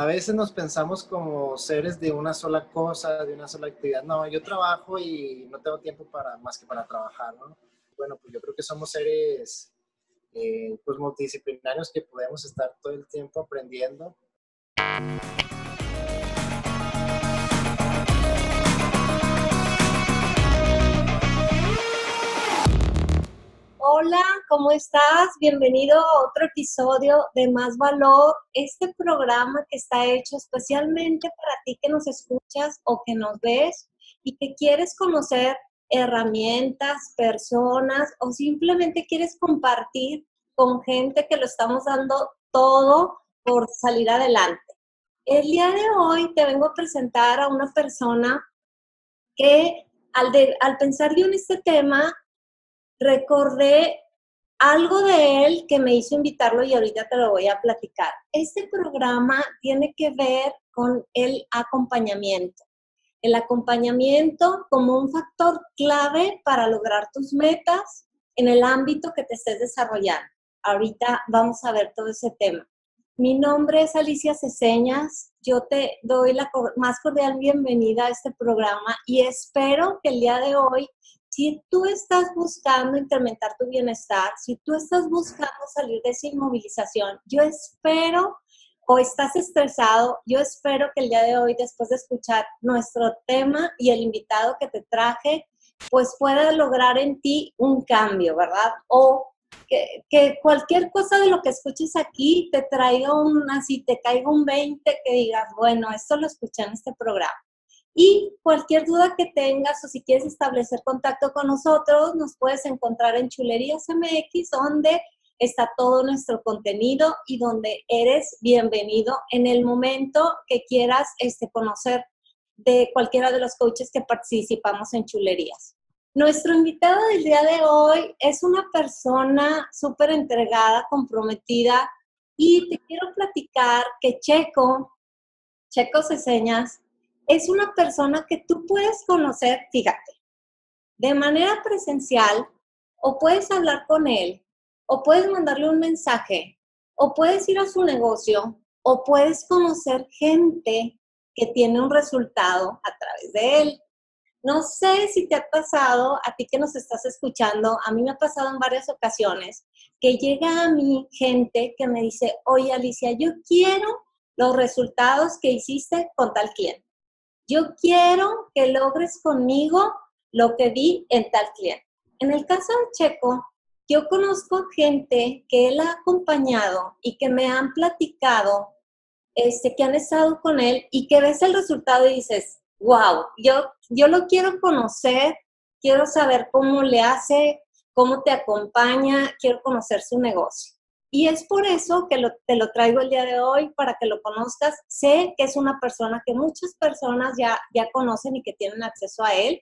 a veces nos pensamos como seres de una sola cosa, de una sola actividad. No, yo trabajo y no tengo tiempo para más que para trabajar, ¿no? Bueno, pues yo creo que somos seres eh, pues multidisciplinarios que podemos estar todo el tiempo aprendiendo. Hola, ¿cómo estás? Bienvenido a otro episodio de Más Valor, este programa que está hecho especialmente para ti que nos escuchas o que nos ves y que quieres conocer herramientas, personas o simplemente quieres compartir con gente que lo estamos dando todo por salir adelante. El día de hoy te vengo a presentar a una persona que al, al pensar yo en este tema recordé algo de él que me hizo invitarlo y ahorita te lo voy a platicar. Este programa tiene que ver con el acompañamiento. El acompañamiento como un factor clave para lograr tus metas en el ámbito que te estés desarrollando. Ahorita vamos a ver todo ese tema. Mi nombre es Alicia Ceseñas. Yo te doy la más cordial bienvenida a este programa y espero que el día de hoy si tú estás buscando incrementar tu bienestar, si tú estás buscando salir de esa inmovilización, yo espero o estás estresado, yo espero que el día de hoy, después de escuchar nuestro tema y el invitado que te traje, pues pueda lograr en ti un cambio, ¿verdad? O que, que, cualquier cosa de lo que escuches aquí te traiga un, así te caiga un 20 que digas, bueno, esto lo escuché en este programa. Y cualquier duda que tengas o si quieres establecer contacto con nosotros, nos puedes encontrar en Chulerías MX, donde está todo nuestro contenido y donde eres bienvenido en el momento que quieras este, conocer de cualquiera de los coaches que participamos en Chulerías. Nuestro invitado del día de hoy es una persona súper entregada, comprometida y te quiero platicar que Checo, Checo Ceseñas, es una persona que tú puedes conocer, fíjate, de manera presencial o puedes hablar con él o puedes mandarle un mensaje o puedes ir a su negocio o puedes conocer gente que tiene un resultado a través de él. No sé si te ha pasado, a ti que nos estás escuchando, a mí me ha pasado en varias ocasiones, que llega a mí gente que me dice, oye Alicia, yo quiero los resultados que hiciste con tal cliente. Yo quiero que logres conmigo lo que vi en tal cliente. En el caso de Checo, yo conozco gente que él ha acompañado y que me han platicado, este, que han estado con él y que ves el resultado y dices, wow, yo, yo lo quiero conocer, quiero saber cómo le hace, cómo te acompaña, quiero conocer su negocio. Y es por eso que te lo traigo el día de hoy, para que lo conozcas. Sé que es una persona que muchas personas ya, ya conocen y que tienen acceso a él,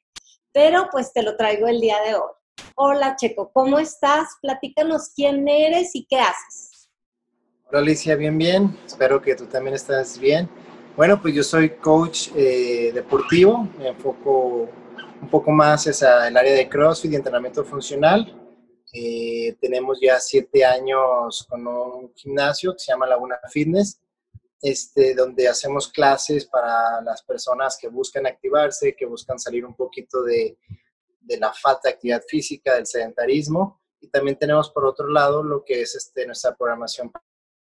pero pues te lo traigo el día de hoy. Hola Checo, ¿cómo estás? Platícanos quién eres y qué haces. Hola Alicia, bien, bien. Espero que tú también estés bien. Bueno, pues yo soy coach eh, deportivo, me enfoco un poco más en el área de CrossFit y entrenamiento funcional eh, tenemos ya siete años con un gimnasio que se llama Laguna Fitness, este, donde hacemos clases para las personas que buscan activarse, que buscan salir un poquito de, de la falta de actividad física, del sedentarismo. Y también tenemos por otro lado lo que es este, nuestra programación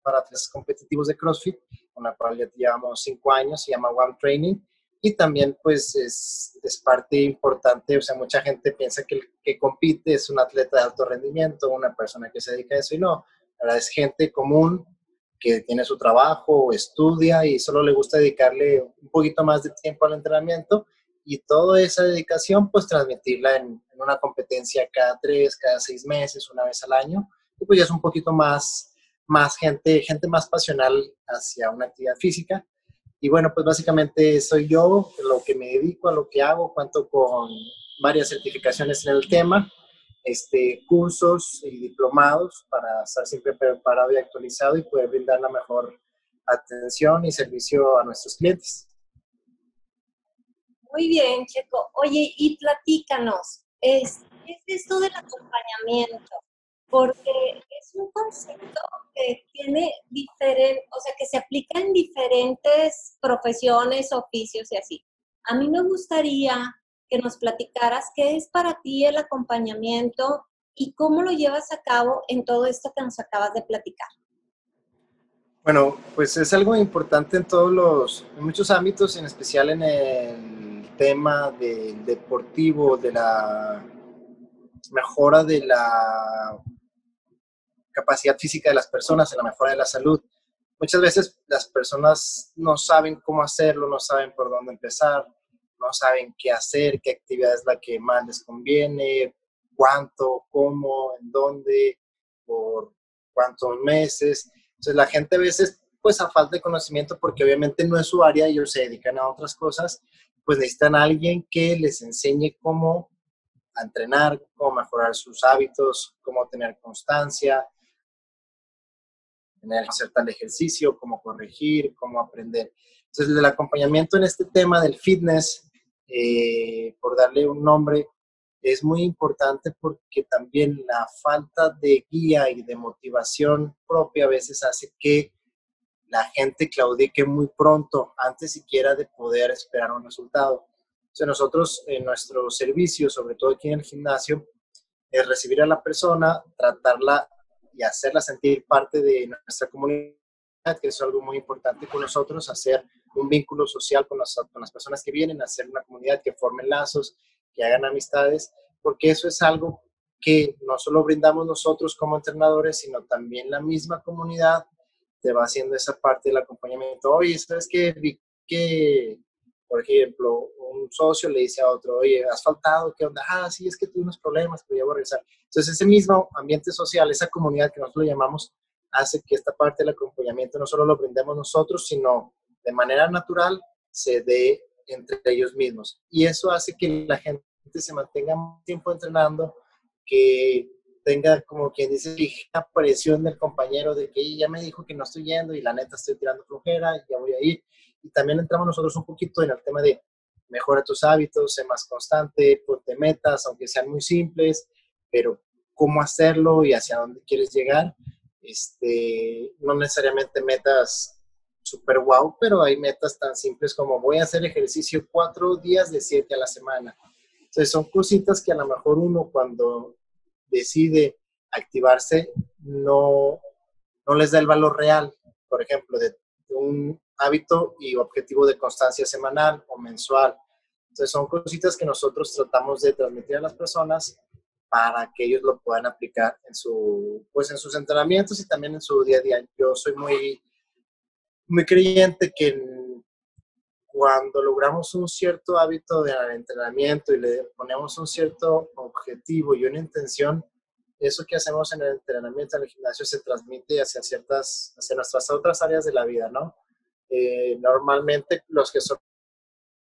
para atletas competitivos de CrossFit, con la cual ya llevamos cinco años, se llama One Training y también pues es, parte importante, o sea, mucha gente piensa que el que compite es un atleta de alto rendimiento, una persona que se dedica a eso y no, es gente común que tiene su trabajo, estudia y solo le gusta dedicarle un poquito más de tiempo al entrenamiento y toda esa dedicación pues transmitirla en, en una competencia cada tres, cada seis meses, una vez al año y pues ya es un poquito más, más gente, gente más pasional hacia una actividad física y bueno, pues básicamente soy yo, lo que me dedico, a lo que hago, cuento con varias certificaciones en el tema, este, cursos y diplomados para estar siempre preparado y actualizado y poder brindar la mejor atención y servicio a nuestros clientes. Muy bien, Checo. Oye, y platícanos, es, es esto del acompañamiento. Porque es un concepto que tiene diferente, o sea, que se aplica en diferentes profesiones, oficios y así. A mí me gustaría que nos platicaras qué es para ti el acompañamiento y cómo lo llevas a cabo en todo esto que nos acabas de platicar. Bueno, pues es algo importante en todos los, en muchos ámbitos, en especial en el tema del deportivo, de la mejora de la capacidad física de las personas, en la mejora de la salud. Muchas veces las personas no saben cómo hacerlo, no saben por dónde empezar, no saben qué hacer, qué actividad es la que más les conviene, cuánto, cómo, en dónde, por cuántos meses. Entonces la gente a veces, pues a falta de conocimiento, porque obviamente no es su área, ellos se dedican a otras cosas, pues necesitan a alguien que les enseñe cómo entrenar, cómo mejorar sus hábitos, cómo tener constancia, tener hacer tal ejercicio, cómo corregir, cómo aprender. Entonces, el acompañamiento en este tema del fitness, eh, por darle un nombre, es muy importante porque también la falta de guía y de motivación propia a veces hace que la gente claudique muy pronto, antes siquiera de poder esperar un resultado. Entonces nosotros en nuestro servicio, sobre todo aquí en el gimnasio, es recibir a la persona, tratarla y hacerla sentir parte de nuestra comunidad, que es algo muy importante con nosotros, hacer un vínculo social con las, con las personas que vienen, hacer una comunidad que formen lazos, que hagan amistades, porque eso es algo que no solo brindamos nosotros como entrenadores, sino también la misma comunidad te va haciendo esa parte del acompañamiento. Oye, ¿sabes qué? Vi que, por ejemplo, un socio le dice a otro, oye, has faltado, ¿qué onda? Ah, sí, es que tuve unos problemas, pero ya voy a regresar. Entonces, ese mismo ambiente social, esa comunidad que nosotros lo llamamos, hace que esta parte del acompañamiento no solo lo brindemos nosotros, sino de manera natural se dé entre ellos mismos. Y eso hace que la gente se mantenga tiempo entrenando, que tenga como quien dice la presión del compañero de que ya me dijo que no estoy yendo y la neta estoy tirando flojera, ya voy a ir. Y también entramos nosotros un poquito en el tema de mejora tus hábitos, sé más constante, ponte metas, aunque sean muy simples, pero cómo hacerlo y hacia dónde quieres llegar. Este, no necesariamente metas super wow, pero hay metas tan simples como voy a hacer ejercicio cuatro días de siete a la semana. Entonces son cositas que a lo mejor uno cuando decide activarse no, no les da el valor real, por ejemplo, de, un hábito y objetivo de constancia semanal o mensual. Entonces son cositas que nosotros tratamos de transmitir a las personas para que ellos lo puedan aplicar en, su, pues en sus entrenamientos y también en su día a día. Yo soy muy, muy creyente que cuando logramos un cierto hábito de entrenamiento y le ponemos un cierto objetivo y una intención, eso que hacemos en el entrenamiento en el gimnasio se transmite hacia ciertas, hacia nuestras otras áreas de la vida, ¿no? Eh, normalmente los que son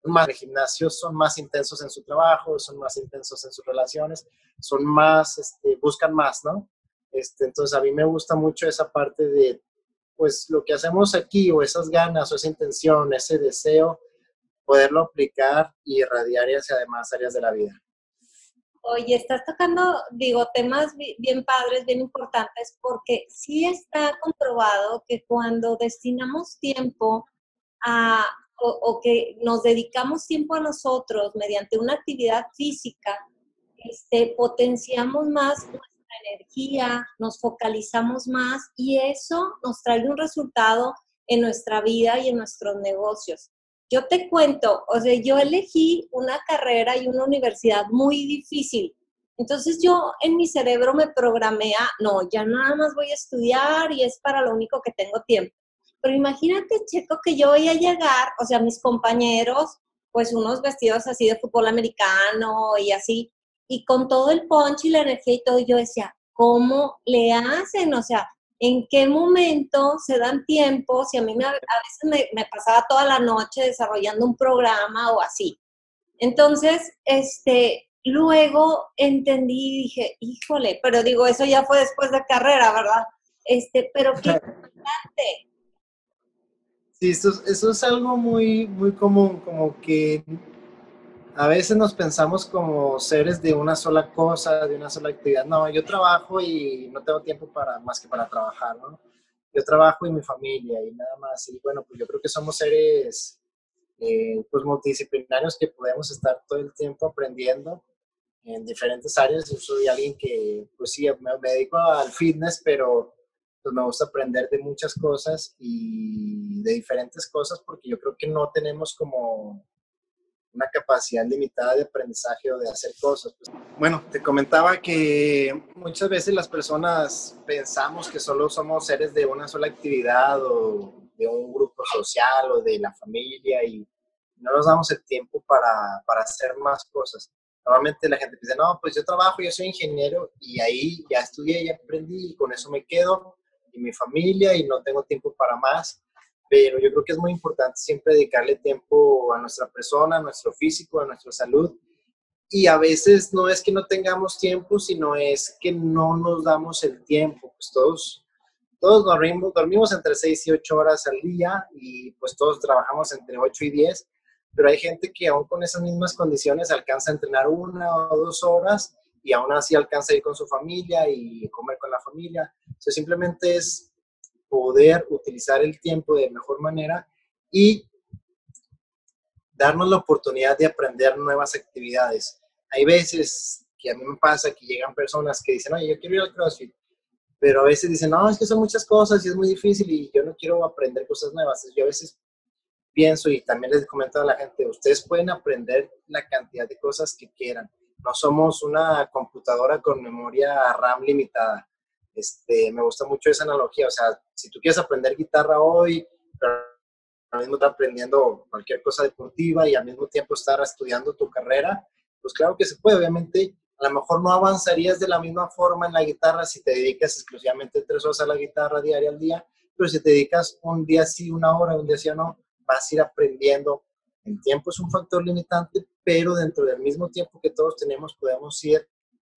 más de gimnasio son más intensos en su trabajo, son más intensos en sus relaciones, son más, este, buscan más, ¿no? Este, entonces a mí me gusta mucho esa parte de, pues lo que hacemos aquí o esas ganas o esa intención, ese deseo, poderlo aplicar y irradiar hacia demás áreas de la vida. Oye, estás tocando, digo, temas bien padres, bien importantes, porque sí está comprobado que cuando destinamos tiempo a, o, que nos dedicamos tiempo a nosotros mediante una actividad física, este, potenciamos más nuestra energía, nos focalizamos más y eso nos trae un resultado en nuestra vida y en nuestros negocios. Yo te cuento, o sea, yo elegí una carrera y una universidad muy difícil. Entonces yo en mi cerebro me programé a, no, ya nada más voy a estudiar y es para lo único que tengo tiempo. Pero imagínate, Checo, que yo voy a llegar, o sea, mis compañeros, pues unos vestidos así de fútbol americano y así, y con todo el punch y la energía y todo, yo decía, ¿cómo le hacen? O sea, en qué momento se dan tiempo, si a mí me, a veces me, pasaba toda la noche desarrollando un programa o así. Entonces, este, luego entendí y dije, híjole, pero digo, eso ya fue después de carrera, ¿verdad? Este, pero qué importante. Sí, eso, eso es algo muy, muy común, como que a veces nos pensamos como seres de una sola cosa, de una sola actividad. No, yo trabajo y no tengo tiempo para más que para trabajar, ¿no? Yo trabajo y mi familia y nada más. Y bueno, pues yo creo que somos seres eh, pues multidisciplinarios que podemos estar todo el tiempo aprendiendo en diferentes áreas. Yo soy alguien que, pues sí, me, me dedico al fitness, pero pues me gusta aprender de muchas cosas y de diferentes cosas porque yo creo que no tenemos como una capacidad limitada de aprendizaje o de hacer cosas. Pues, bueno, te comentaba que muchas veces las personas pensamos que solo somos seres de una sola actividad o de un grupo social o de la familia y no nos damos el tiempo para, para hacer más cosas. Normalmente la gente dice, no, pues yo trabajo, yo soy ingeniero y ahí ya estudié, ya aprendí y con eso me quedo y mi familia y no tengo tiempo para más pero yo creo que es muy importante siempre dedicarle tiempo a nuestra persona, a nuestro físico, a nuestra salud. Y a veces no es que no tengamos tiempo, sino es que no nos damos el tiempo. Pues todos, todos dormimos, dormimos entre 6 y 8 horas al día y pues todos trabajamos entre 8 y 10, pero hay gente que aún con esas mismas condiciones alcanza a entrenar una o dos horas y aún así alcanza a ir con su familia y comer con la familia. O simplemente es poder utilizar el tiempo de mejor manera y darnos la oportunidad de aprender nuevas actividades. Hay veces que a mí me pasa que llegan personas que dicen, oye, yo quiero ir al CrossFit, pero a veces dicen, no, es que son muchas cosas y es muy difícil y yo no quiero aprender cosas nuevas. Yo a veces pienso y también les comento a la gente, ustedes pueden aprender la cantidad de cosas que quieran. No somos una computadora con memoria RAM limitada. Este, me gusta mucho esa analogía, o sea, si tú quieres aprender guitarra hoy, pero al mismo tiempo aprendiendo cualquier cosa deportiva y al mismo tiempo estar estudiando tu carrera, pues claro que se puede, obviamente a lo mejor no avanzarías de la misma forma en la guitarra si te dedicas exclusivamente tres horas a la guitarra diaria al día, pero si te dedicas un día sí, una hora, un día sí no, vas a ir aprendiendo. El tiempo es un factor limitante, pero dentro del mismo tiempo que todos tenemos podemos ir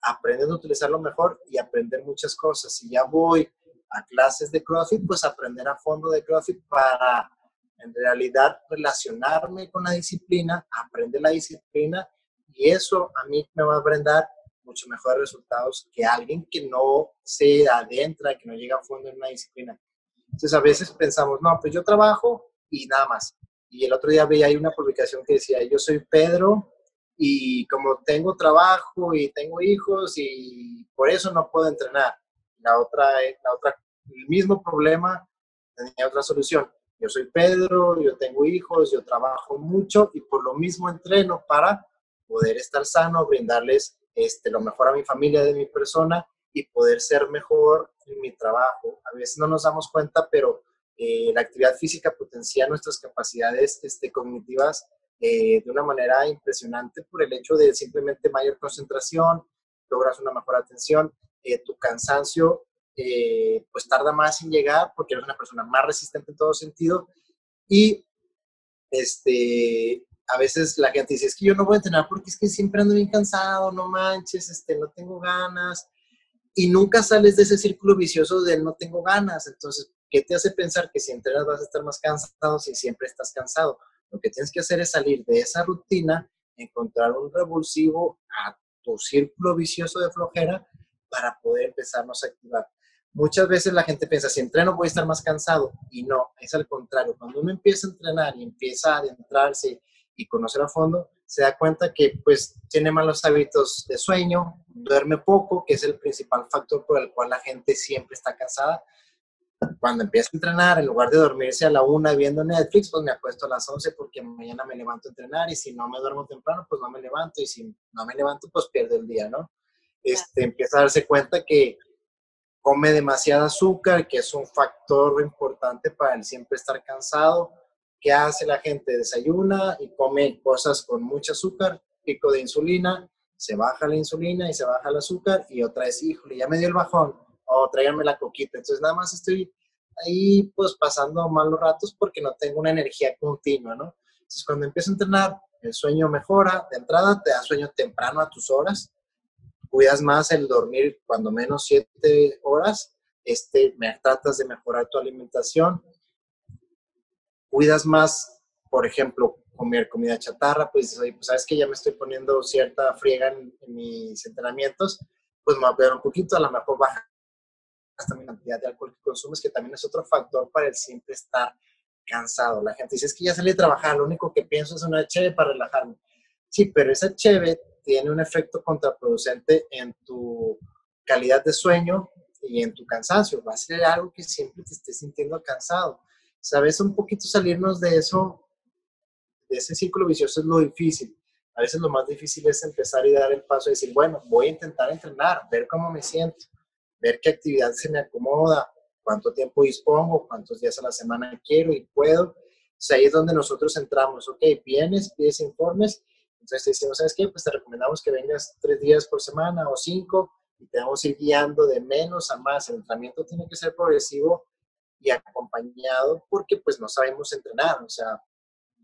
aprendiendo a utilizarlo mejor y aprender muchas cosas. Si ya voy a clases de CrossFit, pues aprender a fondo de CrossFit para en realidad relacionarme con la disciplina, aprender la disciplina y eso a mí me va a brindar mucho mejores resultados que alguien que no se adentra, que no llega a fondo en una disciplina. Entonces a veces pensamos, no, pues yo trabajo y nada más. Y el otro día veía ahí una publicación que decía, yo soy Pedro y como tengo trabajo y tengo hijos y por eso no puedo entrenar. La otra, la otra, el mismo problema tenía otra solución. Yo soy Pedro, yo tengo hijos, yo trabajo mucho y por lo mismo entreno para poder estar sano, brindarles este, lo mejor a mi familia, de mi persona y poder ser mejor en mi trabajo. A veces no nos damos cuenta, pero eh, la actividad física potencia nuestras capacidades este, cognitivas eh, de una manera impresionante por el hecho de simplemente mayor concentración, logras una mejor atención, eh, tu cansancio eh, pues tarda más en llegar porque eres una persona más resistente en todo sentido. Y este, a veces la gente dice, es que yo no voy a entrenar porque es que siempre ando bien cansado, no manches, este, no tengo ganas y nunca sales de ese círculo vicioso de no tengo ganas, entonces, ¿qué te hace pensar que si entrenas vas a estar más cansado si siempre estás cansado? Lo que tienes que hacer es salir de esa rutina, encontrar un revulsivo a tu círculo vicioso de flojera para poder empezarnos a activar. Muchas veces la gente piensa, si entreno voy a estar más cansado. Y no, es al contrario. Cuando uno empieza a entrenar y empieza a adentrarse y conocer a fondo, se da cuenta que pues tiene malos hábitos de sueño, duerme poco, que es el principal factor por el cual la gente siempre está cansada cuando empiezo a entrenar, en lugar de dormirse a la una viendo Netflix, pues me acuesto a las 11 porque mañana me levanto a entrenar y si no me duermo temprano, pues no me levanto y si no me levanto, pues pierdo el día, ¿no? Este, empieza a darse cuenta que come demasiado azúcar, que es un factor importante para el siempre estar cansado. ¿Qué hace la gente? Desayuna y come cosas con mucho azúcar, pico de insulina, se baja la insulina y se baja el azúcar y otra vez, híjole, ya me dio el bajón o tráiganme la coquita. Entonces nada más estoy ahí pues pasando malos ratos porque no tengo una energía continua, ¿no? Entonces cuando empiezo a entrenar, el sueño mejora, de entrada te da sueño temprano a tus horas, cuidas más el dormir cuando menos siete horas, este, me tratas de mejorar tu alimentación, cuidas más, por ejemplo, comer comida chatarra, pues oye, pues sabes que ya me estoy poniendo cierta friega en, mis entrenamientos, pues me voy a cuidar un poquito, a lo mejor baja hasta mi cantidad de alcohol que consumes, que también es otro factor para el siempre estar cansado. La gente dice, que ya salí a trabajar, lo único que pienso es una cheve para relajarme. Sí, pero esa cheve tiene un efecto contraproducente en tu calidad de sueño y en tu cansancio. Va a ser algo que siempre te estés sintiendo cansado. Sabes, un poquito salirnos de eso de ese círculo vicioso es lo difícil. A veces lo más difícil es empezar y dar el paso y decir, bueno, voy a intentar entrenar, ver cómo me siento, ver qué actividad se me acomoda, cuánto tiempo dispongo, cuántos días a la semana quiero y puedo. O ahí es donde nosotros entramos, ok, vienes, pides informes, entonces te decimos, ¿sabes qué? Pues te recomendamos que vengas tres días por semana o cinco y te vamos a ir guiando de menos a más. El entrenamiento tiene que ser progresivo y acompañado porque pues no sabemos entrenar, o sea,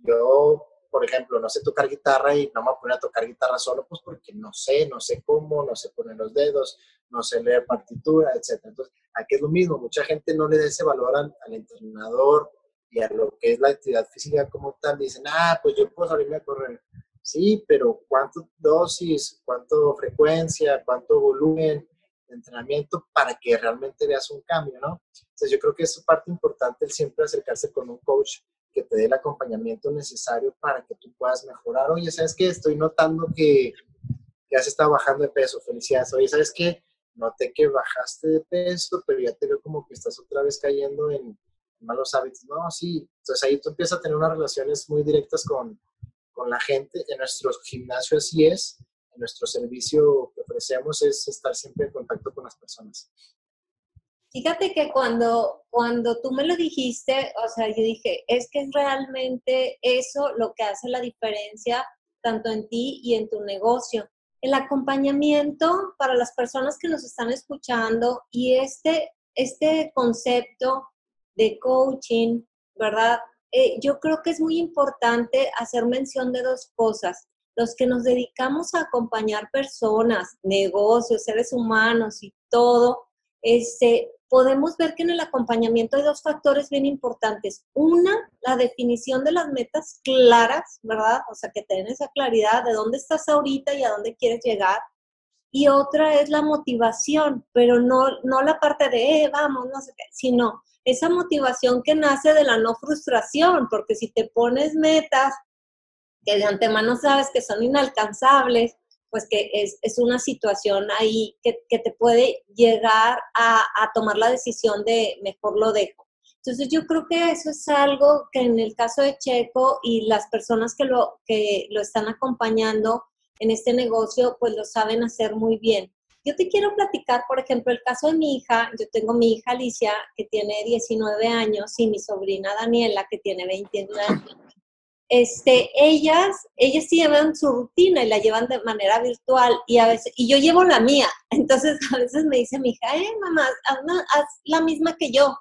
yo, por ejemplo, no sé tocar guitarra y no me voy a poner a tocar guitarra solo, pues porque no sé, no sé cómo, no sé poner los dedos, no sé leer partitura, etc. Entonces, aquí es lo mismo, mucha gente no le da valor al, entrenador y a lo que es la actividad física como tal. Dicen, ah, pues yo puedo salirme a correr. Sí, pero ¿cuánto dosis, cuánto frecuencia, cuánto volumen de entrenamiento para que realmente veas un cambio, ¿no? Entonces yo creo que es parte importante el siempre acercarse con un coach que te dé el acompañamiento necesario para que tú puedas mejorar. Oye, ¿sabes qué? Estoy notando que ya se está bajando de peso. Felicidades. Oye, ¿sabes qué? Noté que bajaste de peso, pero ya te veo como que estás otra vez cayendo en malos hábitos. No, sí. Entonces ahí tú empiezas a tener unas relaciones muy directas con, con la gente. En nuestro gimnasio así es. En nuestro servicio que ofrecemos es estar siempre en contacto con las personas. Fíjate que cuando, cuando tú me lo dijiste, o sea, yo dije, es que es realmente eso lo que hace la diferencia tanto en ti y en tu negocio. El acompañamiento para las personas que nos están escuchando y este, este concepto de coaching, ¿verdad? Eh, yo creo que es muy importante hacer mención de dos cosas. Los que nos dedicamos a acompañar personas, negocios, seres humanos y todo, este, podemos ver que en el acompañamiento hay dos factores bien importantes. Una, la definición de las metas claras, ¿verdad? O sea, que tengan esa claridad de dónde estás ahorita y a dónde quieres llegar. Y otra es la motivación, pero no, no la parte de, eh, vamos, no sé qué, sino esa motivación que nace de la no frustración, porque si te pones metas que de antemano sabes que son inalcanzables, pues que es, es una situación ahí que, que te puede llegar a, a, tomar la decisión de mejor lo dejo. Entonces yo creo que eso es algo que en el caso de Checo y las personas que lo, que lo están acompañando en este negocio, pues lo saben hacer muy bien. Yo te quiero platicar, por ejemplo, el caso de mi hija. Yo tengo mi hija Alicia, que tiene 19 años, y mi sobrina Daniela, que tiene 21 años este, ellas, ellas llevan su rutina y la llevan de manera virtual y a veces, y yo llevo la mía. Entonces a veces me dice mi hija, eh, mamá, haz, la misma que yo.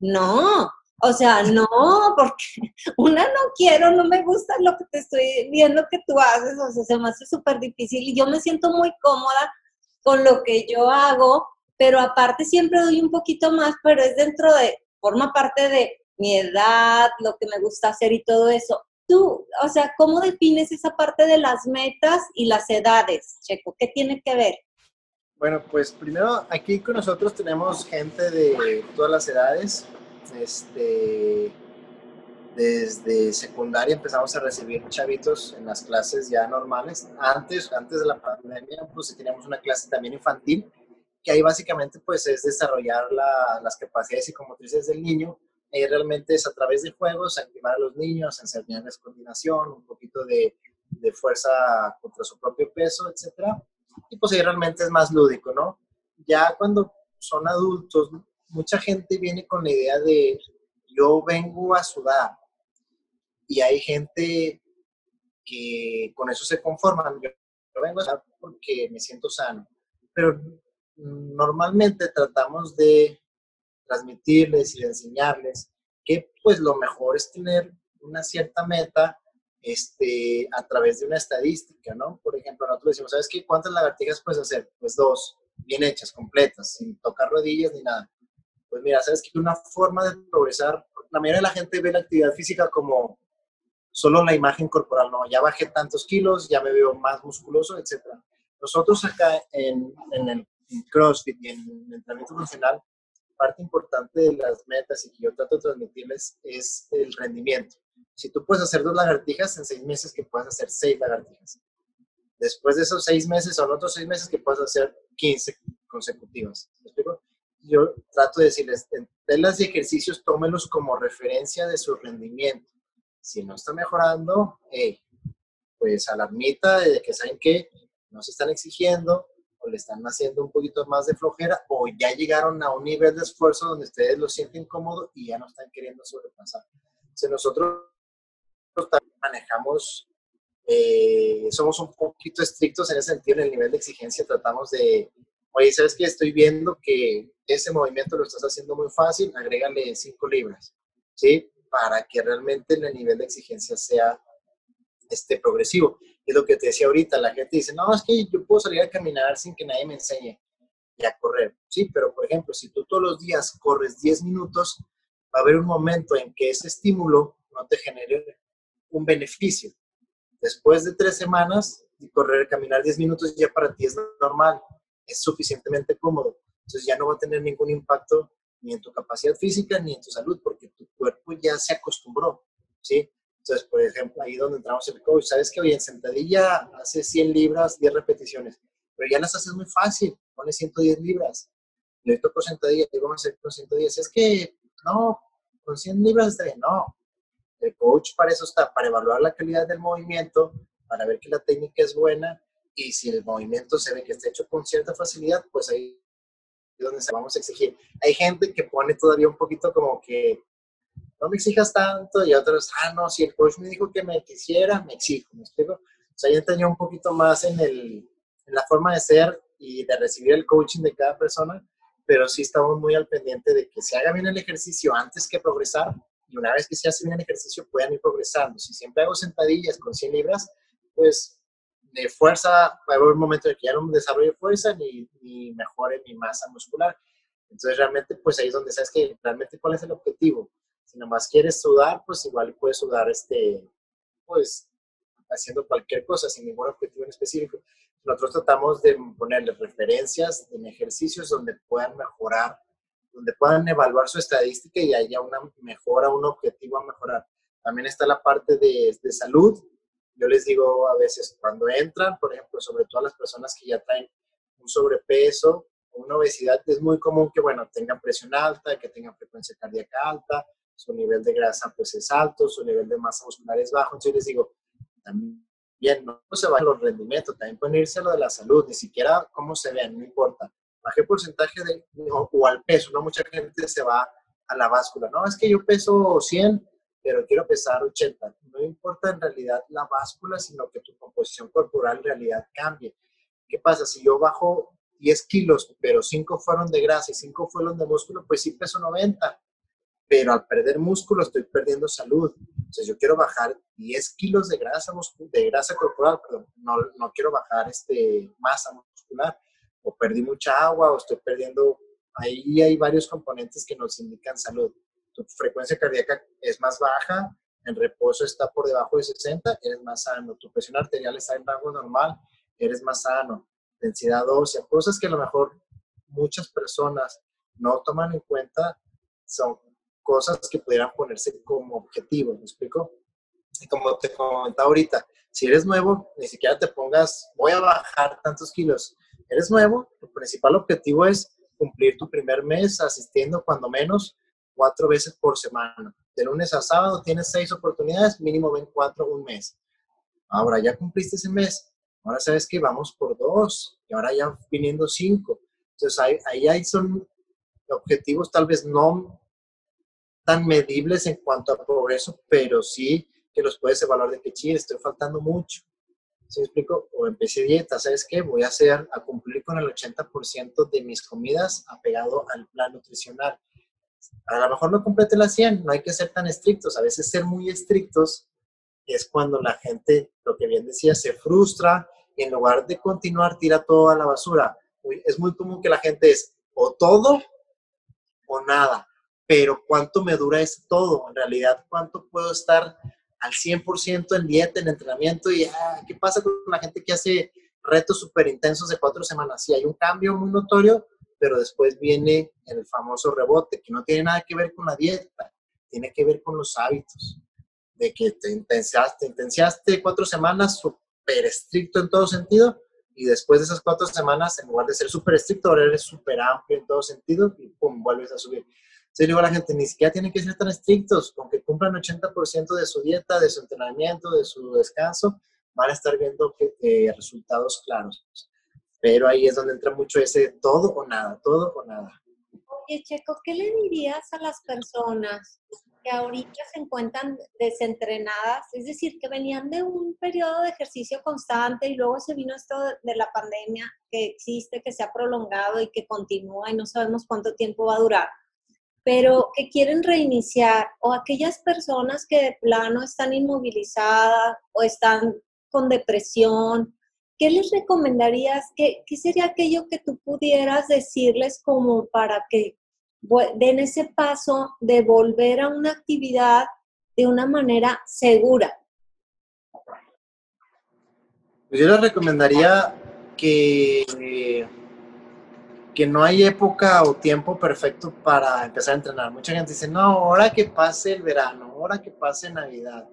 No, o sea, no, porque una no quiero, no me gusta lo que te estoy viendo que tú haces, o sea, se me hace súper difícil y yo me siento muy cómoda con lo que yo hago, pero aparte siempre doy un poquito más, pero es dentro de, forma parte de mi edad, lo que me gusta hacer y todo eso tú, o sea, ¿cómo defines esa parte de las metas y las edades, Checo? ¿Qué tiene que ver? Bueno, pues primero aquí con nosotros tenemos gente de todas las edades. Este, desde secundaria empezamos a recibir chavitos en las clases ya normales. Antes, antes de la pandemia, pues teníamos una clase también infantil, que ahí básicamente pues es desarrollar las capacidades psicomotrices del niño Ahí realmente es a través de juegos activar a los niños, enseñarles coordinación, un poquito de, de fuerza contra su propio peso, etc. Y pues ahí realmente es más lúdico, ¿no? Ya cuando son adultos, mucha gente viene con la idea de yo vengo a sudar y hay gente que con eso se conforman. Yo, yo vengo a sudar porque me siento sano, pero normalmente tratamos de transmitirles y enseñarles que pues lo mejor es tener una cierta meta este, a través de una estadística, ¿no? Por ejemplo, nosotros decimos, ¿sabes qué? ¿Cuántas lagartijas puedes hacer? Pues dos, bien hechas, completas, sin tocar rodillas ni nada. Pues mira, ¿sabes qué? Una forma de progresar, la mayoría de la gente ve la actividad física como solo la imagen corporal, no, ya bajé tantos kilos, ya me veo más musculoso, etc. Nosotros acá en, en el CrossFit y en el entrenamiento funcional, parte importante de las metas y que yo trato de transmitirles es el rendimiento. Si tú puedes hacer dos lagartijas en seis meses, que puedes hacer seis lagartijas. Después de esos seis meses, son otros seis meses que puedes hacer 15 consecutivas. ¿Me explico? Yo trato de decirles, en telas de ejercicios, tómelos como referencia de su rendimiento si no está mejorando, hey, pues alarmita de que saben que no se están exigiendo o le están haciendo un poquito más de flojera o ya llegaron a un nivel de esfuerzo donde ustedes lo sienten cómodo y ya no están queriendo sobrepasar. Entonces nosotros manejamos, eh, somos un poquito estrictos en ese sentido, en el nivel de exigencia tratamos de, oye, ¿sabes qué? Estoy viendo que ese movimiento lo estás haciendo muy fácil, agrégale 5 libras, ¿sí? Para que realmente el nivel de exigencia sea este, progresivo. Es lo que te decía ahorita, la gente dice, no, es que yo puedo salir a caminar sin que nadie me enseñe y a correr. Sí, pero por ejemplo, si tú todos los días corres 10 minutos, va a haber un momento en que ese estímulo no te genere un beneficio. Después de tres semanas, correr, caminar 10 minutos ya para ti es normal, es suficientemente cómodo. Entonces ya no va a tener ningún impacto ni en tu capacidad física ni en tu salud, porque tu cuerpo ya se acostumbró, ¿sí? Entonces, por ejemplo, ahí donde entramos en el coach, sabes que hoy en sentadilla hace 100 libras, 10 repeticiones, pero ya las haces muy fácil, pones 110 libras. Hoy toco sentadilla, digo, vamos a hacer con 110. Es que, no, con 100 libras bien. No, el coach para eso está, para evaluar la calidad del movimiento, para ver que la técnica es buena y si el movimiento se ve que está hecho con cierta facilidad, pues ahí donde se vamos a exigir. Hay gente que pone todavía un poquito como que no me exijas tanto y otros, ah, no, si el coach me dijo que me quisiera, me exijo, ¿me explico? O sea, yo tenía un poquito más en, el, en la forma de ser y de recibir el coaching de cada persona, pero sí estamos muy al pendiente de que se haga bien el ejercicio antes que progresar y una vez que se hace bien el ejercicio puedan ir progresando. Si siempre hago sentadillas con 100 libras, pues de fuerza, va a haber un momento en que ya no desarrolle fuerza ni, ni mejore mi masa muscular. Entonces realmente pues ahí es donde sabes que realmente cuál es el objetivo. Si nomás quieres sudar, pues igual puedes sudar este, pues haciendo cualquier cosa sin ningún objetivo en específico. Nosotros tratamos de ponerle referencias en ejercicios donde puedan mejorar, donde puedan evaluar su estadística y haya una mejora, un objetivo a mejorar. También está la parte de, de salud, yo les digo a veces cuando entran, por ejemplo, sobre todo a las personas que ya traen un sobrepeso o una obesidad, es muy común que, bueno, tengan presión alta, que tengan frecuencia cardíaca alta, su nivel de grasa pues es alto, su nivel de masa muscular es bajo. Entonces les digo, también no se van los rendimientos, también pueden irse a lo de la salud, ni siquiera cómo se ven, no importa. Bajé porcentaje de, o, o al peso, ¿no? Mucha gente se va a la báscula, no, es que yo peso 100, pero quiero pesar 80. No importa en realidad la báscula, sino que tu composición corporal en realidad cambie. ¿Qué pasa? Si yo bajo 10 kilos, pero 5 fueron de grasa y 5 fueron de músculo, pues sí peso 90. Pero al perder músculo estoy perdiendo salud. Entonces yo quiero bajar 10 kilos de grasa, de grasa corporal, pero no, no quiero bajar este, masa muscular. O perdí mucha agua o estoy perdiendo... Ahí hay varios componentes que nos indican salud tu frecuencia cardíaca es más baja, en reposo está por debajo de 60, eres más sano. Tu presión arterial está en rango normal, eres más sano. Densidad ósea, cosas que a lo mejor muchas personas no toman en cuenta, son cosas que pudieran ponerse como objetivo, ¿me explico? Y como te comentaba ahorita, si eres nuevo, ni siquiera te pongas, voy a bajar tantos kilos. Eres nuevo, tu principal objetivo es cumplir tu primer mes asistiendo cuando menos cuatro veces por semana. De lunes a sábado tienes seis oportunidades, mínimo ven cuatro un mes. Ahora ya cumpliste ese mes, ahora sabes que vamos por dos y ahora ya viniendo cinco. Entonces ahí, ahí hay son objetivos tal vez no tan medibles en cuanto a progreso, pero sí que los puedes evaluar de que, chile, estoy faltando mucho. ¿Sí me explico? O empecé dieta, ¿sabes qué? Voy a hacer, a cumplir con el 80% de mis comidas apegado al plan nutricional a lo mejor no complete la 100, no hay que ser tan estrictos. A veces ser muy estrictos es cuando la gente, lo que bien decía, se frustra y en lugar de continuar tira todo a la basura. Es muy común que la gente es o todo o nada. Pero ¿cuánto me dura ese todo? En realidad, ¿cuánto puedo estar al 100% en dieta, en entrenamiento, y ah, ¿qué pasa con la gente que hace retos súper intensos de cuatro semanas? Sí, hay un cambio muy notorio, pero después viene el famoso rebote, que no tiene nada que ver con la dieta, tiene que ver con los hábitos, de que te intensiaste, te cuatro semanas súper estricto en todo sentido, y después de esas cuatro semanas, en lugar de ser súper estricto, ahora eres súper amplio en todo sentido, y pum, vuelves a subir. Entonces digo a la gente, ni siquiera tienen que ser tan estrictos, con que cumplan 80% de su dieta, de su entrenamiento, de su descanso, van a estar viendo que, eh, resultados claros. Pero ahí es donde entra mucho ese todo o nada, todo o nada. Oye, Checo, ¿qué le dirías a las personas que ahorita se encuentran desentrenadas? Es decir, que venían de un periodo de ejercicio constante y luego se vino esto de la pandemia que existe, que se ha prolongado y que continúa y no sabemos cuánto tiempo va a durar pero que quieren reiniciar, o aquellas personas que de plano están inmovilizadas o están con depresión, ¿qué les recomendarías? ¿Qué, qué sería aquello que tú pudieras decirles como para que den ese paso de volver a una actividad de una manera segura? Pues yo les recomendaría que que no hay época o tiempo perfecto para empezar a entrenar. Mucha gente dice, no, ahora que pase el verano, ahora que pase Navidad,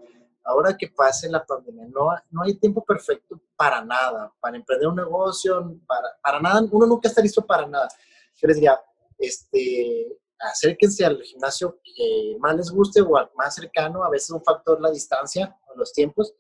ahora que pase la pandemia. No, no hay tiempo perfecto para nada, para emprender un negocio, para, para nada. Uno nunca está listo para nada. Yo les diría, este, acérquense al gimnasio que más les guste o al más cercano. A veces un factor la distancia o los tiempos.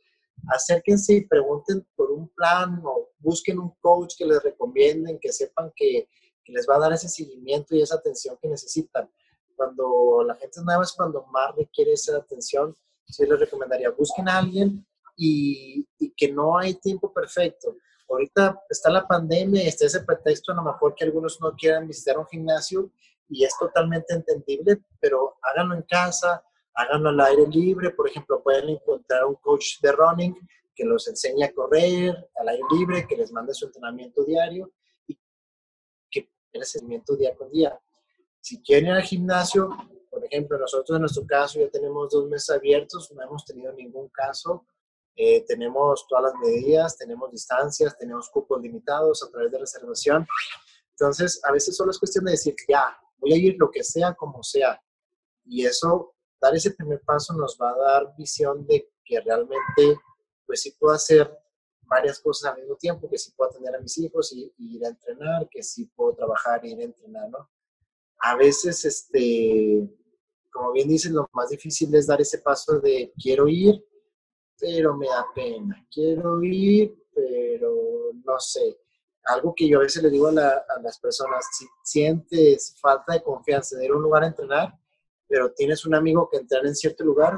Acérquense y pregunten por un plan o busquen un coach que les recomienden, que sepan que que les va a dar ese seguimiento y esa atención que necesitan. Cuando la gente es nueva es cuando más requiere esa atención. Sí les recomendaría, busquen a alguien y, y que no hay tiempo perfecto. Ahorita está la pandemia y está ese pretexto a lo mejor que algunos no quieran visitar un gimnasio y es totalmente entendible, pero háganlo en casa, háganlo al aire libre. Por ejemplo, pueden encontrar un coach de running que los enseñe a correr al aire libre, que les mande su entrenamiento diario el seguimiento día con día. Si quieren ir al gimnasio, por ejemplo, nosotros en nuestro caso ya tenemos dos meses abiertos, no hemos tenido ningún caso, eh, tenemos todas las medidas, tenemos distancias, tenemos cupos limitados a través de reservación. Entonces, a veces solo es cuestión de decir, ya, voy a ir lo que sea, como sea. Y eso, dar ese primer paso nos va a dar visión de que realmente, pues sí puedo hacer varias cosas al mismo tiempo, que sí puedo atender a mis hijos y, ir a entrenar, que sí puedo trabajar y ir a entrenar, ¿no? A veces, este, como bien dicen, lo más difícil es dar ese paso de quiero ir, pero me da pena, quiero ir, pero no sé. Algo que yo a veces le digo a, a las personas, si sientes falta de confianza de ir a un lugar a entrenar, pero tienes un amigo que entrena en cierto lugar,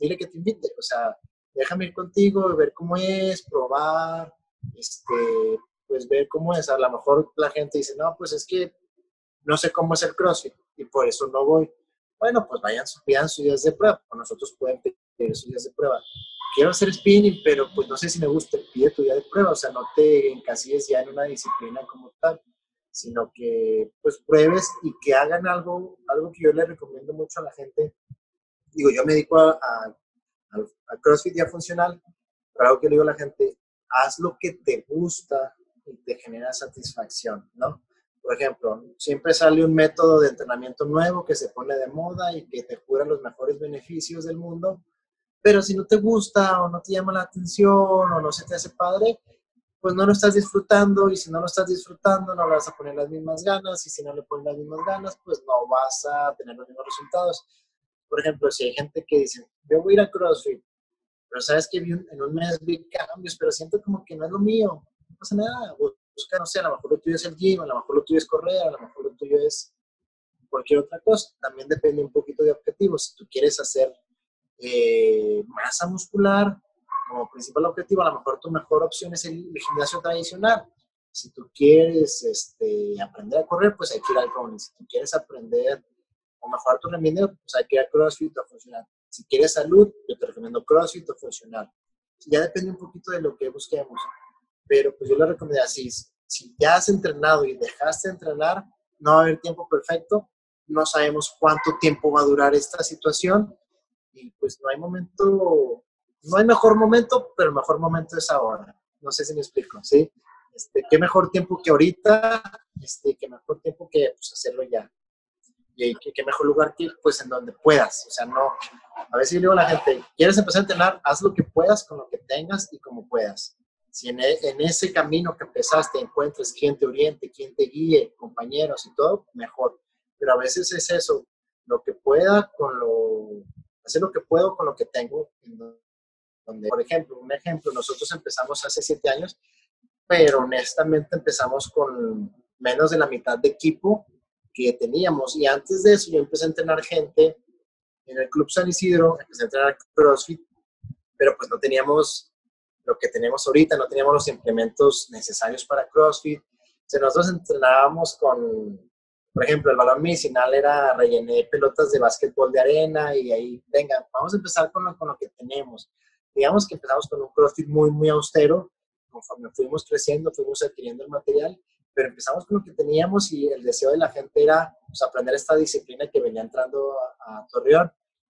dile que te invite. O sea, déjame ir contigo, ver cómo es, probar, este, pues ver cómo es. A lo mejor la gente dice, no, pues es que no sé cómo es el CrossFit y por eso no voy. Bueno, pues vayan, pidan sus días de prueba, nosotros pueden pedir sus días de prueba. Quiero hacer spinning, pero pues no sé si me gusta, pide tu día de prueba, o sea, no te encasilles ya en una disciplina como tal, sino que pues pruebes y que hagan algo, algo que yo le recomiendo mucho a la gente. Digo, yo me dedico a al, CrossFit ya funcional, pero algo que le digo a la gente, haz lo que te gusta y te genera satisfacción, ¿no? Por ejemplo, siempre sale un método de entrenamiento nuevo que se pone de moda y que te jura los mejores beneficios del mundo, pero si no te gusta o no te llama la atención o no se te hace padre, pues no lo estás disfrutando y si no lo estás disfrutando no vas a poner las mismas ganas y si no le pones las mismas ganas, pues no vas a tener los mismos resultados. Por ejemplo, si hay gente que dice, yo voy a ir a CrossFit, pero sabes que en un mes vi cambios, pero siento como que no es lo mío, no pasa nada, busca, no sé, a lo mejor lo tuyo es el gym, a lo mejor lo tuyo es correr, a lo mejor lo tuyo es cualquier otra cosa, también depende un poquito de objetivos, si tú quieres hacer eh, masa muscular como principal objetivo, a lo mejor tu mejor opción es el, gimnasio tradicional, si tú quieres este, aprender a correr, pues hay que ir al running. Si tú quieres aprender o mejorar tu rendimiento, pues hay que ir a CrossFit o funcional. Si quieres salud, yo te recomiendo CrossFit o funcional. Ya depende un poquito de lo que busquemos. Pero pues yo le recomiendo así, si ya has entrenado y dejaste de entrenar, no va a haber tiempo perfecto, no sabemos cuánto tiempo va a durar esta situación y pues no hay momento no hay mejor momento, pero el mejor momento es ahora. No sé si me explico, ¿sí? Este, qué mejor tiempo que ahorita, este, qué mejor tiempo que pues, hacerlo ya. Y qué, mejor lugar que pues en donde puedas. O sea, no, a veces yo digo a la gente, ¿quieres empezar a entrenar? Haz lo que puedas con lo que tengas y como puedas. Si en, e, en ese camino que empezaste encuentres quien te oriente, quien te guíe, compañeros y todo, mejor. Pero a veces es eso, lo que pueda con lo, hacer lo que puedo con lo que tengo. Donde, por ejemplo, un ejemplo, nosotros empezamos hace siete años pero honestamente empezamos con menos de la mitad de equipo que teníamos. Y antes de eso yo empecé a entrenar gente en el Club San Isidro, empecé a entrenar CrossFit, pero pues no teníamos lo que tenemos ahorita, no teníamos los implementos necesarios para CrossFit. O nosotros entrenábamos con, por ejemplo, el balón medicinal era rellené pelotas de básquetbol de arena y ahí, venga, vamos a empezar con lo, con lo que tenemos. Digamos que empezamos con un CrossFit muy, muy austero, conforme fuimos creciendo, fuimos adquiriendo el material, pero empezamos con lo que teníamos y el deseo de la gente era pues, aprender esta disciplina que venía entrando a, Torreón.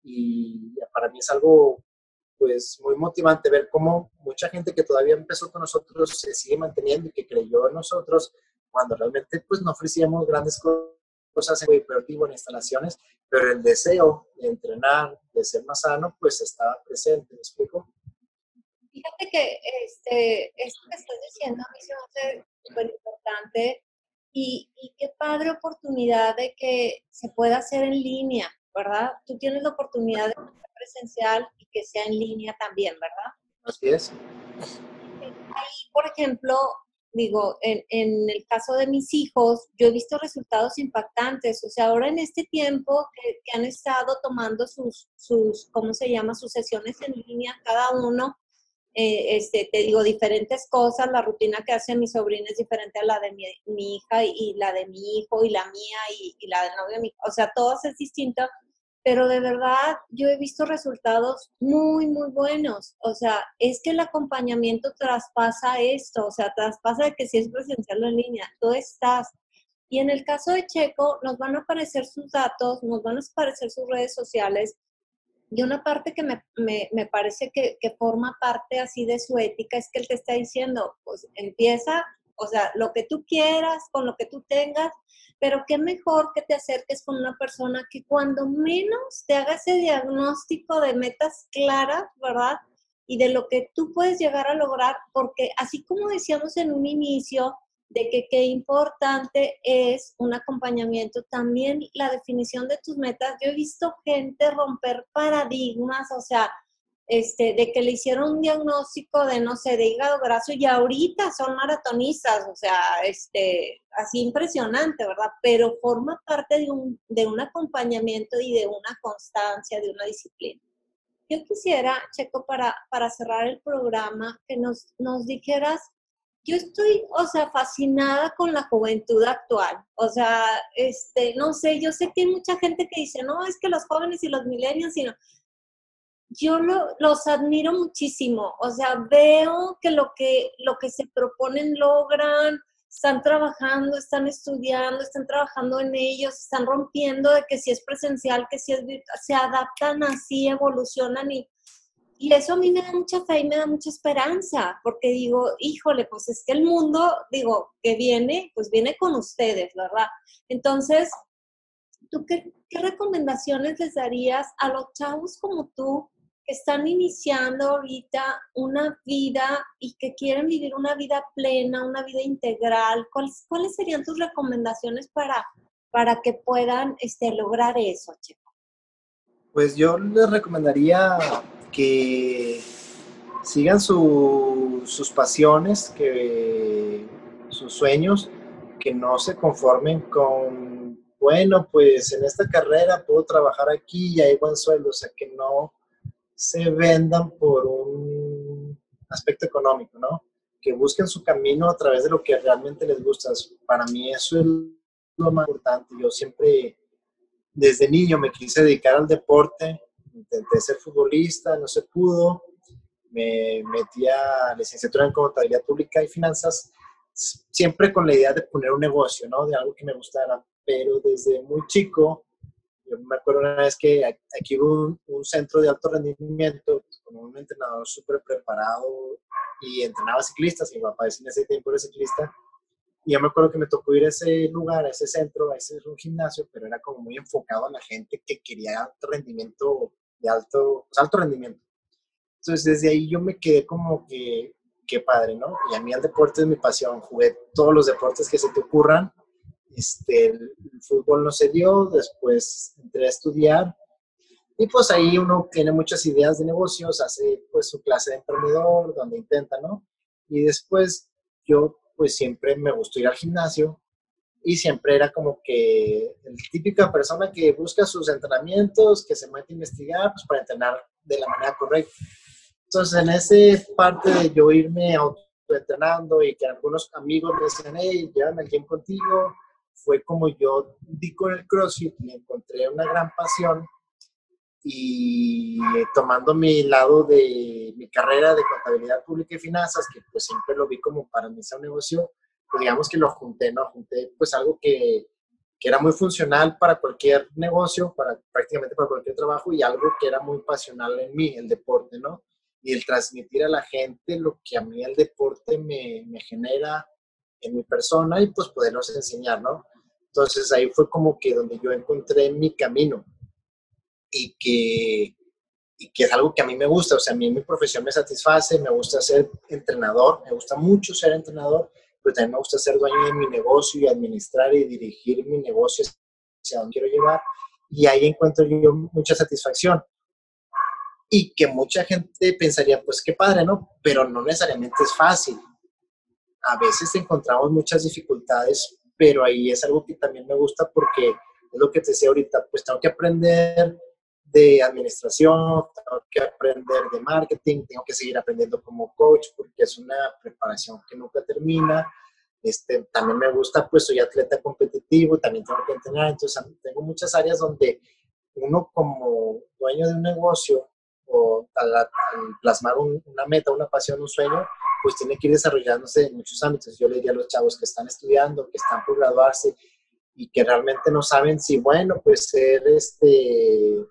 Y para mí es algo pues muy motivante ver cómo mucha gente que todavía empezó con nosotros se sigue manteniendo y que creyó en nosotros cuando realmente pues no ofrecíamos grandes cosas en operativo, en instalaciones, pero el deseo de entrenar, de ser más sano, pues estaba presente, ¿me explico? Fíjate que este, esto que estás diciendo a mí se me hace súper importante y, y, qué padre oportunidad de que se pueda hacer en línea, ¿verdad? Tú tienes la oportunidad de presencial y que sea en línea también, ¿verdad? Así es. Ahí, por ejemplo, digo, en, en, el caso de mis hijos, yo he visto resultados impactantes. O sea, ahora en este tiempo que, que, han estado tomando sus, sus, ¿cómo se llama? Sus sesiones en línea cada uno, eh, este, te digo, diferentes cosas, la rutina que hace mi sobrina es diferente a la de mi, hija y, la de mi hijo y la mía y, la del novio de mi o sea, todas es distinto, pero de verdad yo he visto resultados muy, muy buenos, o sea, es que el acompañamiento traspasa esto, o sea, traspasa que si es presencial o en línea, tú estás. Y en el caso de Checo, nos van a aparecer sus datos, nos van a aparecer sus redes sociales, y una parte que me, me, me parece que, que, forma parte así de su ética es que él te está diciendo, pues empieza, o sea, lo que tú quieras, con lo que tú tengas, pero qué mejor que te acerques con una persona que cuando menos te haga ese diagnóstico de metas claras, ¿verdad? Y de lo que tú puedes llegar a lograr, porque así como decíamos en un inicio, de que qué importante es un acompañamiento, también la definición de tus metas. Yo he visto gente romper paradigmas, o sea, este, de que le hicieron un diagnóstico de, no sé, de hígado graso y ahorita son maratonistas, o sea, este, así impresionante, ¿verdad? Pero forma parte de un, de un acompañamiento y de una constancia, de una disciplina. Yo quisiera, Checo, para, para cerrar el programa, que nos, nos dijeras yo estoy, o sea, fascinada con la juventud actual. O sea, este, no sé, yo sé que hay mucha gente que dice, no, es que los jóvenes y los millennials, sino yo los admiro muchísimo. O sea, veo que lo que, lo que se proponen logran, están trabajando, están estudiando, están trabajando en ellos, están rompiendo de que si es presencial, que si es virtual, se adaptan así, evolucionan y y eso a mí me da mucha fe y me da mucha esperanza, porque digo, híjole, pues es que el mundo, digo, que viene, pues viene con ustedes, ¿verdad? Entonces, ¿tú qué, recomendaciones les darías a los chavos como tú que están iniciando ahorita una vida y que quieren vivir una vida plena, una vida integral? ¿Cuáles, cuáles serían tus recomendaciones para, para que puedan este, lograr eso, Checo? Pues yo les recomendaría que sigan sus pasiones, que sus sueños, que no se conformen con, bueno, pues en esta carrera puedo trabajar aquí y hay buen sueldo, o sea, que no se vendan por un aspecto económico, ¿no? Que busquen su camino a través de lo que realmente les gusta. Para mí eso es lo más importante. Yo siempre, desde niño, me quise dedicar al deporte intenté ser futbolista, no se pudo, me metí a licenciatura en contabilidad pública y finanzas, siempre con la idea de poner un negocio, ¿no? De algo que me gustara, pero desde muy chico Yo me acuerdo una vez que aquí hubo un, centro de alto rendimiento con un entrenador súper preparado y entrenaba ciclistas. Mi papá en ese tiempo era ciclista. Y yo me acuerdo que me tocó ir a ese lugar, a ese centro, a ese un gimnasio, pero era como muy enfocado a la gente que quería alto rendimiento, de alto, pues, alto rendimiento. Entonces desde ahí yo me quedé como que, qué padre, ¿no? Y a mí el deporte es mi pasión. Jugué todos los deportes que se te ocurran este, el, fútbol no se dio, después entré a estudiar y pues ahí uno tiene muchas ideas de negocios, hace pues su clase de emprendedor, donde intenta, ¿no? Y después yo pues siempre me gustó ir al gimnasio y siempre era como que el típica persona que busca sus entrenamientos, que se mete a investigar pues para entrenar de la manera correcta. Entonces en ese parte de yo irme entrenando y que algunos amigos me decían, hey, llévame al gym contigo, fue como yo di con el CrossFit y encontré una gran pasión y tomando mi lado de mi carrera de contabilidad pública y finanzas, que pues siempre lo vi como para mí un negocio, pues digamos que lo junté, ¿no? Junté pues algo que, que era muy funcional para cualquier negocio, para prácticamente para cualquier trabajo y algo que era muy pasional en mí, el deporte, ¿no? Y el transmitir a la gente lo que a mí el deporte me, me genera en mi persona y pues podernos enseñar, ¿no? Entonces ahí fue como que donde yo encontré mi camino y que, y que es algo que a mí me gusta, o sea, a mí mi profesión me satisface, me gusta ser entrenador, me gusta mucho ser entrenador, pero también me gusta ser dueño de mi negocio y administrar y dirigir mi negocio hacia donde quiero llevar y ahí encuentro yo mucha satisfacción. Y que mucha gente pensaría, pues qué padre, ¿no? Pero no necesariamente es fácil a veces encontramos muchas dificultades, pero ahí es algo que también me gusta porque es lo que te decía ahorita, pues tengo que aprender de administración, tengo que aprender de marketing, tengo que seguir aprendiendo como coach porque es una preparación que nunca termina. Este, también me gusta, pues soy atleta competitivo, también tengo que entrenar, entonces tengo muchas áreas donde uno como dueño de un negocio o al, plasmar una meta, una pasión, un sueño, pues tiene que ir desarrollándose en muchos ámbitos. Yo le diría a los chavos que están estudiando, que están por graduarse y que realmente no saben si, bueno, pues ser este,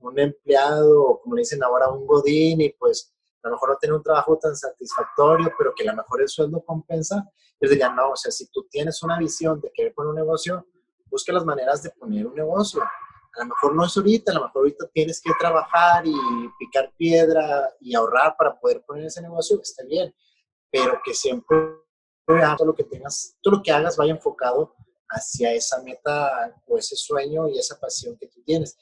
un empleado como le dicen ahora, un godín y pues a lo mejor no tener un trabajo tan satisfactorio, pero que a lo mejor el sueldo compensa, yo diría, no, o sea, si tú tienes una visión de querer poner un negocio, busca las maneras de poner un negocio. A lo mejor no es ahorita, a lo mejor ahorita tienes que trabajar y picar piedra y ahorrar para poder poner ese negocio, está bien, pero que siempre todo lo que tengas, todo lo que hagas vaya enfocado hacia esa meta o ese sueño y esa pasión que tú tienes.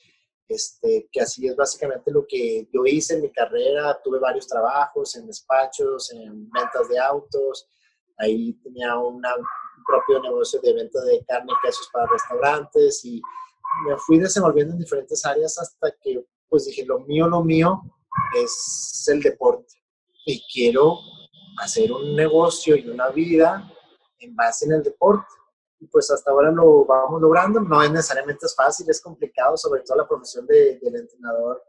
Este, que así es básicamente lo que yo hice en mi carrera. Tuve varios trabajos en despachos, en ventas de autos. Ahí tenía un propio negocio de venta de carne y quesos para restaurantes y me fui desenvolviendo en diferentes áreas hasta que pues dije, lo mío, lo mío es el deporte y quiero hacer un negocio y una vida en base en el deporte. Y pues hasta ahora lo vamos logrando. No es necesariamente es fácil, es complicado, sobre todo la profesión de, del entrenador.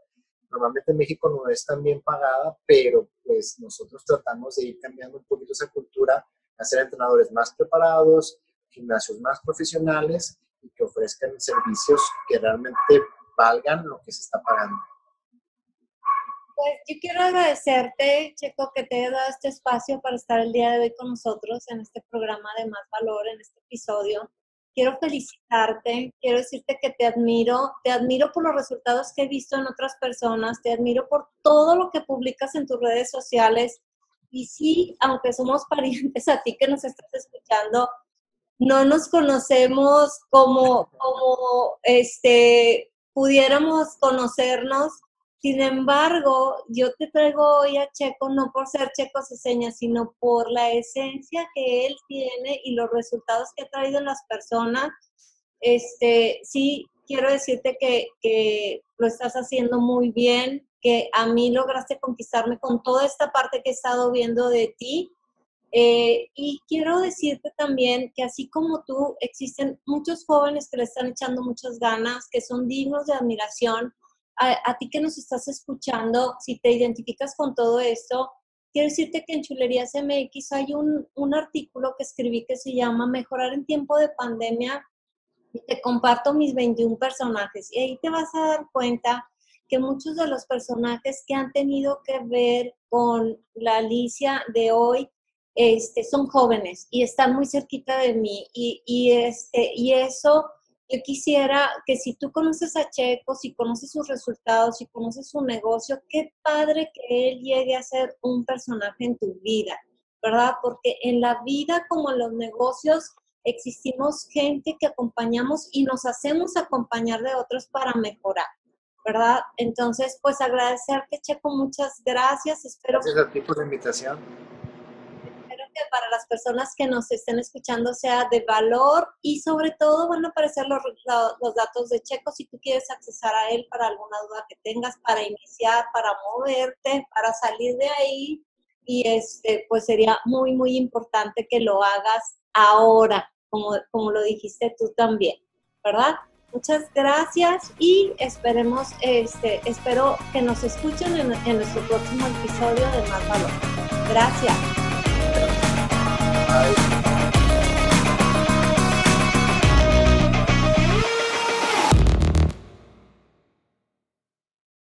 Normalmente en México no es tan bien pagada, pero pues nosotros tratamos de ir cambiando un poquito esa cultura, hacer entrenadores más preparados, gimnasios más profesionales y que ofrezcan servicios que realmente valgan lo que se está pagando. Pues yo quiero agradecerte, Checo, que te haya dado este espacio para estar el día de hoy con nosotros en este programa de Más Valor, en este episodio. Quiero felicitarte, quiero decirte que te admiro, te admiro por los resultados que he visto en otras personas, te admiro por todo lo que publicas en tus redes sociales. Y sí, aunque somos parientes a ti que nos estás escuchando, no nos conocemos como, como este, pudiéramos conocernos sin embargo, yo te traigo hoy a Checo no por ser Checo Ceseña, sino por la esencia que él tiene y los resultados que ha traído en las personas. Este, sí, quiero decirte que, que lo estás haciendo muy bien, que a mí lograste conquistarme con toda esta parte que he estado viendo de ti. Eh, y quiero decirte también que así como tú, existen muchos jóvenes que le están echando muchas ganas, que son dignos de admiración, a, ti que nos estás escuchando, si te identificas con todo esto, quiero decirte que en Chulerías MX hay un, un artículo que escribí que se llama Mejorar en tiempo de pandemia Y te comparto mis 21 personajes. Y ahí te vas a dar cuenta que muchos de los personajes que han tenido que ver con la Alicia de hoy este, son jóvenes y están muy cerquita de mí. Y, y, este, y eso, yo quisiera que si tú conoces a Checo, si conoces sus resultados, si conoces su negocio, qué padre que él llegue a ser un personaje en tu vida, ¿verdad? Porque en la vida como en los negocios existimos gente que acompañamos y nos hacemos acompañar de otros para mejorar. ¿verdad? Entonces, pues agradecerte, Checo, muchas gracias. Espero gracias a ti por la invitación. Que para las personas que nos estén escuchando sea de valor y sobre todo van a aparecer los, los datos de Checo si tú quieres accesar a él para alguna duda que tengas, para iniciar, para moverte, para salir de ahí. Y este, pues sería muy, muy importante que lo hagas ahora, como, como lo dijiste tú también, ¿verdad? Muchas gracias y esperemos, este, espero que nos escuchen en, en nuestro próximo episodio de Más Valor. Gracias. Bye.